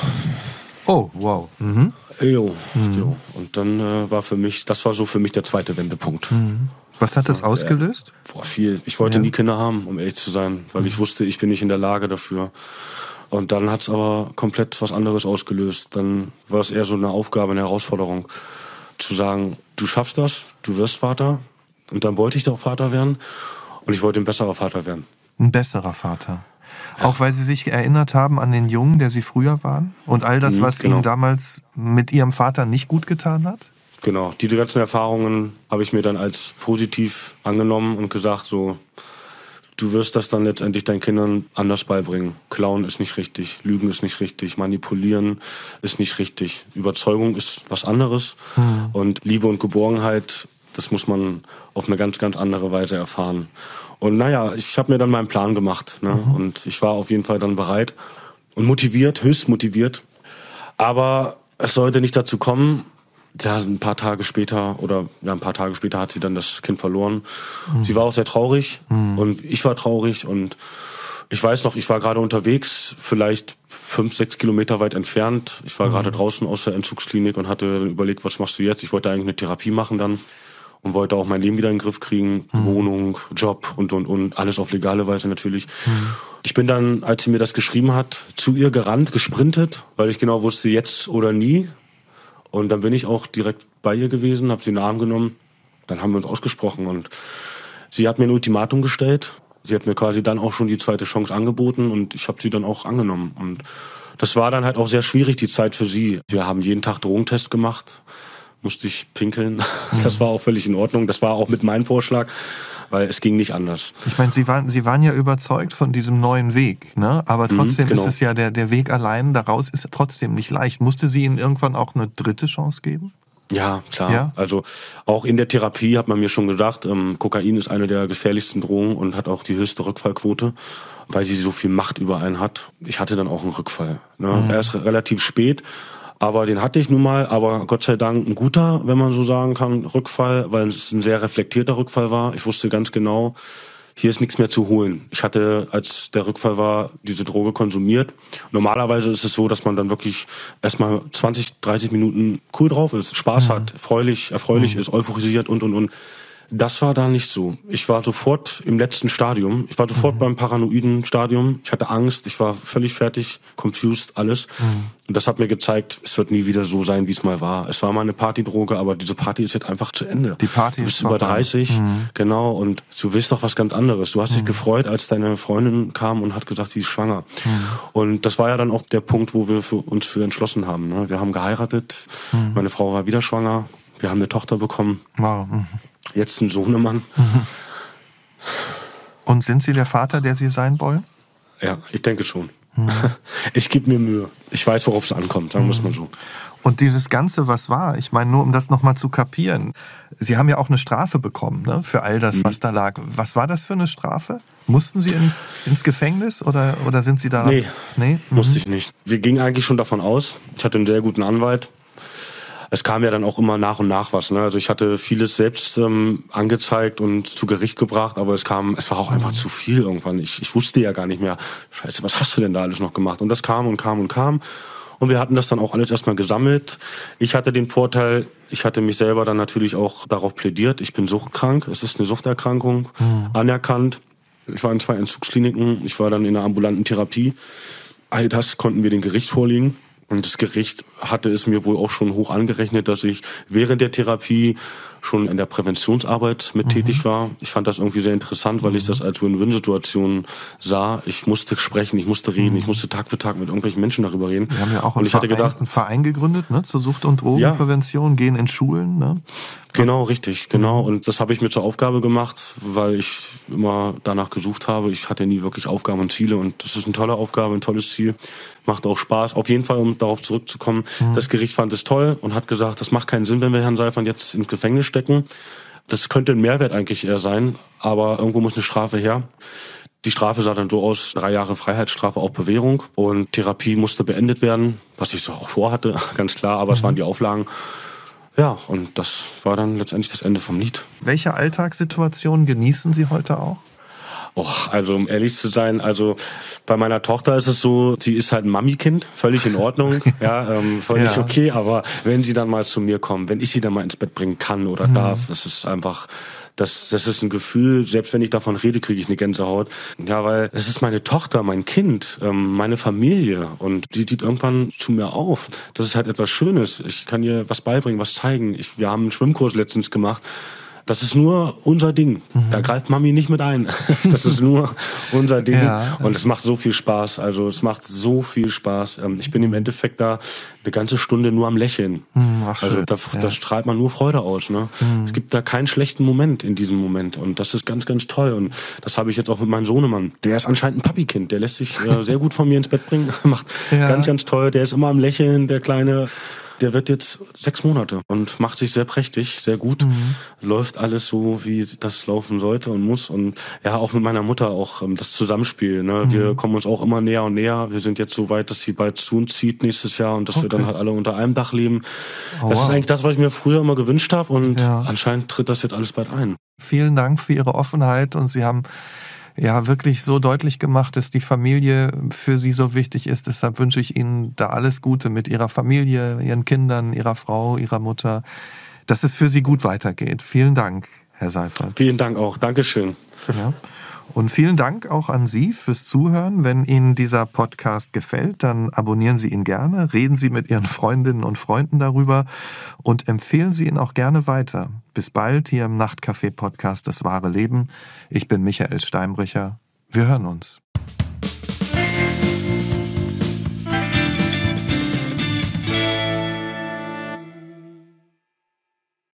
Oh, wow. Mhm. Jo, mhm. jo. Und dann äh, war für mich, das war so für mich der zweite Wendepunkt. Mhm. Was hat das ausgelöst? Äh, boah, viel. Ich wollte ja. nie Kinder haben, um ehrlich zu sein, weil ich mhm. wusste, ich bin nicht in der Lage dafür. Und dann hat es aber komplett was anderes ausgelöst. Dann war es eher so eine Aufgabe, eine Herausforderung, zu sagen, du schaffst das, du wirst Vater. Und dann wollte ich doch Vater werden. Und ich wollte ein besserer Vater werden. Ein besserer Vater. Auch weil Sie sich erinnert haben an den Jungen, der Sie früher waren? Und all das, mhm, was genau. Ihnen damals mit Ihrem Vater nicht gut getan hat? Genau. Diese ganzen Erfahrungen habe ich mir dann als positiv angenommen und gesagt, so, du wirst das dann letztendlich deinen Kindern anders beibringen. Klauen ist nicht richtig, Lügen ist nicht richtig, manipulieren ist nicht richtig. Überzeugung ist was anderes. Mhm. Und Liebe und Geborgenheit das muss man auf eine ganz, ganz andere Weise erfahren. Und naja, ich habe mir dann meinen Plan gemacht. Ne? Mhm. Und ich war auf jeden Fall dann bereit und motiviert, höchst motiviert. Aber es sollte nicht dazu kommen. Ja, ein paar Tage später oder ja, ein paar Tage später hat sie dann das Kind verloren. Mhm. Sie war auch sehr traurig mhm. und ich war traurig und ich weiß noch, ich war gerade unterwegs, vielleicht fünf, sechs Kilometer weit entfernt. Ich war mhm. gerade draußen aus der Entzugsklinik und hatte überlegt, was machst du jetzt? Ich wollte eigentlich eine Therapie machen dann und wollte auch mein Leben wieder in den Griff kriegen, mhm. Wohnung, Job und und und alles auf legale Weise natürlich. Mhm. Ich bin dann, als sie mir das geschrieben hat, zu ihr gerannt, gesprintet, weil ich genau wusste, jetzt oder nie. Und dann bin ich auch direkt bei ihr gewesen, habe sie in den Arm genommen, dann haben wir uns ausgesprochen und sie hat mir ein Ultimatum gestellt. Sie hat mir quasi dann auch schon die zweite Chance angeboten und ich habe sie dann auch angenommen und das war dann halt auch sehr schwierig, die Zeit für sie. Wir haben jeden Tag Drogentest gemacht musste ich pinkeln. Das war auch völlig in Ordnung. Das war auch mit meinem Vorschlag, weil es ging nicht anders. Ich meine, Sie waren, Sie waren ja überzeugt von diesem neuen Weg, ne? Aber mhm, trotzdem mhm, genau. ist es ja der, der Weg allein daraus ist trotzdem nicht leicht. Musste sie Ihnen irgendwann auch eine dritte Chance geben? Ja, klar. Ja? Also auch in der Therapie hat man mir schon gesagt, ähm, Kokain ist eine der gefährlichsten Drogen und hat auch die höchste Rückfallquote, weil sie so viel Macht über einen hat. Ich hatte dann auch einen Rückfall. Ne? Mhm. Er ist relativ spät, aber den hatte ich nun mal, aber Gott sei Dank ein guter, wenn man so sagen kann, Rückfall, weil es ein sehr reflektierter Rückfall war. Ich wusste ganz genau, hier ist nichts mehr zu holen. Ich hatte, als der Rückfall war, diese Droge konsumiert. Normalerweise ist es so, dass man dann wirklich erstmal 20, 30 Minuten cool drauf ist, Spaß mhm. hat, freulich, erfreulich mhm. ist, euphorisiert und, und, und. Das war da nicht so. Ich war sofort im letzten Stadium. Ich war sofort mhm. beim paranoiden Stadium. Ich hatte Angst. Ich war völlig fertig, confused, alles. Mhm. Und das hat mir gezeigt, es wird nie wieder so sein, wie es mal war. Es war mal eine Partydroge, aber diese Party ist jetzt einfach zu Ende. Die Party du bist über 30, mhm. genau, und du willst doch was ganz anderes. Du hast dich mhm. gefreut, als deine Freundin kam und hat gesagt, sie ist schwanger. Mhm. Und das war ja dann auch der Punkt, wo wir für uns für entschlossen haben. Ne? Wir haben geheiratet, mhm. meine Frau war wieder schwanger, wir haben eine Tochter bekommen. Wow. Mhm. Jetzt einen Sohnemann. Mhm. Und sind Sie der Vater, der Sie sein wollen? Ja, ich denke schon. Mhm. Ich gebe mir Mühe. Ich weiß, worauf es ankommt, sagen wir es mal so. Und dieses Ganze, was war, ich meine, nur um das nochmal zu kapieren, Sie haben ja auch eine Strafe bekommen ne, für all das, mhm. was da lag. Was war das für eine Strafe? Mussten Sie ins, ins Gefängnis oder, oder sind Sie da? Nee, nee? Mhm. musste ich nicht. Wir gingen eigentlich schon davon aus. Ich hatte einen sehr guten Anwalt es kam ja dann auch immer nach und nach was. Ne? Also ich hatte vieles selbst ähm, angezeigt und zu Gericht gebracht, aber es kam, es war auch einfach zu viel irgendwann. Ich, ich wusste ja gar nicht mehr, scheiße, was hast du denn da alles noch gemacht? Und das kam und kam und kam. Und wir hatten das dann auch alles erstmal gesammelt. Ich hatte den Vorteil, ich hatte mich selber dann natürlich auch darauf plädiert. Ich bin suchtkrank. Es ist eine Suchterkrankung, mhm. anerkannt. Ich war in zwei Entzugskliniken. Ich war dann in einer ambulanten Therapie. All das konnten wir dem Gericht vorlegen. Und das Gericht hatte es mir wohl auch schon hoch angerechnet, dass ich während der Therapie schon in der Präventionsarbeit mit mhm. tätig war. Ich fand das irgendwie sehr interessant, weil ich mhm. das als Win-Win-Situation sah. Ich musste sprechen, ich musste reden, mhm. ich musste Tag für Tag mit irgendwelchen Menschen darüber reden. Wir haben ja auch einen, Verein, gedacht, einen Verein gegründet ne, zur Sucht- und Drogenprävention, ja. gehen in Schulen. Ne? Genau, richtig, genau. Und das habe ich mir zur Aufgabe gemacht, weil ich immer danach gesucht habe. Ich hatte nie wirklich Aufgaben und Ziele und das ist eine tolle Aufgabe, ein tolles Ziel. Macht auch Spaß. Auf jeden Fall, um darauf zurückzukommen, mhm. das Gericht fand es toll und hat gesagt, das macht keinen Sinn, wenn wir Herrn Seifern jetzt ins Gefängnis stecken. Das könnte ein Mehrwert eigentlich eher sein, aber irgendwo muss eine Strafe her. Die Strafe sah dann so aus, drei Jahre Freiheitsstrafe auf Bewährung und Therapie musste beendet werden, was ich so auch vorhatte, ganz klar, aber mhm. es waren die Auflagen. Ja, und das war dann letztendlich das Ende vom Lied. Welche Alltagssituationen genießen Sie heute auch? Och, also um ehrlich zu sein, also bei meiner Tochter ist es so, sie ist halt ein Mami-Kind, völlig in Ordnung, ja, ähm, völlig ja. okay, aber wenn sie dann mal zu mir kommen, wenn ich sie dann mal ins Bett bringen kann oder mhm. darf, das ist einfach, das, das ist ein Gefühl, selbst wenn ich davon rede, kriege ich eine Gänsehaut. Ja, weil es ist meine Tochter, mein Kind, ähm, meine Familie und die sieht irgendwann zu mir auf. Das ist halt etwas Schönes. Ich kann ihr was beibringen, was zeigen. Ich, wir haben einen Schwimmkurs letztens gemacht das ist nur unser Ding. Mhm. Da greift Mami nicht mit ein. Das ist nur unser Ding. Ja. Und es macht so viel Spaß. Also es macht so viel Spaß. Ähm, ich bin im Endeffekt da eine ganze Stunde nur am Lächeln. Mhm, ach, also da, ja. da, strahlt man nur Freude aus. Ne? Mhm. Es gibt da keinen schlechten Moment in diesem Moment. Und das ist ganz, ganz toll. Und das habe ich jetzt auch mit meinem Sohnemann. Der ist anscheinend ein Papi-Kind. Der lässt sich äh, sehr gut von mir ins Bett bringen. Macht ja. ganz, ganz toll. Der ist immer am Lächeln, der Kleine. Der wird jetzt sechs Monate und macht sich sehr prächtig, sehr gut. Mhm. Läuft alles so, wie das laufen sollte und muss. Und ja, auch mit meiner Mutter auch ähm, das Zusammenspiel. Ne? Mhm. Wir kommen uns auch immer näher und näher. Wir sind jetzt so weit, dass sie bald zu uns zieht nächstes Jahr und dass okay. wir dann halt alle unter einem Dach leben. Oh, das wow. ist eigentlich das, was ich mir früher immer gewünscht habe und ja. anscheinend tritt das jetzt alles bald ein. Vielen Dank für Ihre Offenheit und Sie haben ja wirklich so deutlich gemacht, dass die Familie für sie so wichtig ist. Deshalb wünsche ich Ihnen da alles Gute mit Ihrer Familie, Ihren Kindern, Ihrer Frau, Ihrer Mutter, dass es für Sie gut weitergeht. Vielen Dank, Herr Seifert. Vielen Dank auch. Dankeschön. Ja. Und vielen Dank auch an Sie fürs Zuhören. Wenn Ihnen dieser Podcast gefällt, dann abonnieren Sie ihn gerne, reden Sie mit Ihren Freundinnen und Freunden darüber und empfehlen Sie ihn auch gerne weiter. Bis bald hier im Nachtcafé Podcast Das wahre Leben. Ich bin Michael Steinbrecher. Wir hören uns.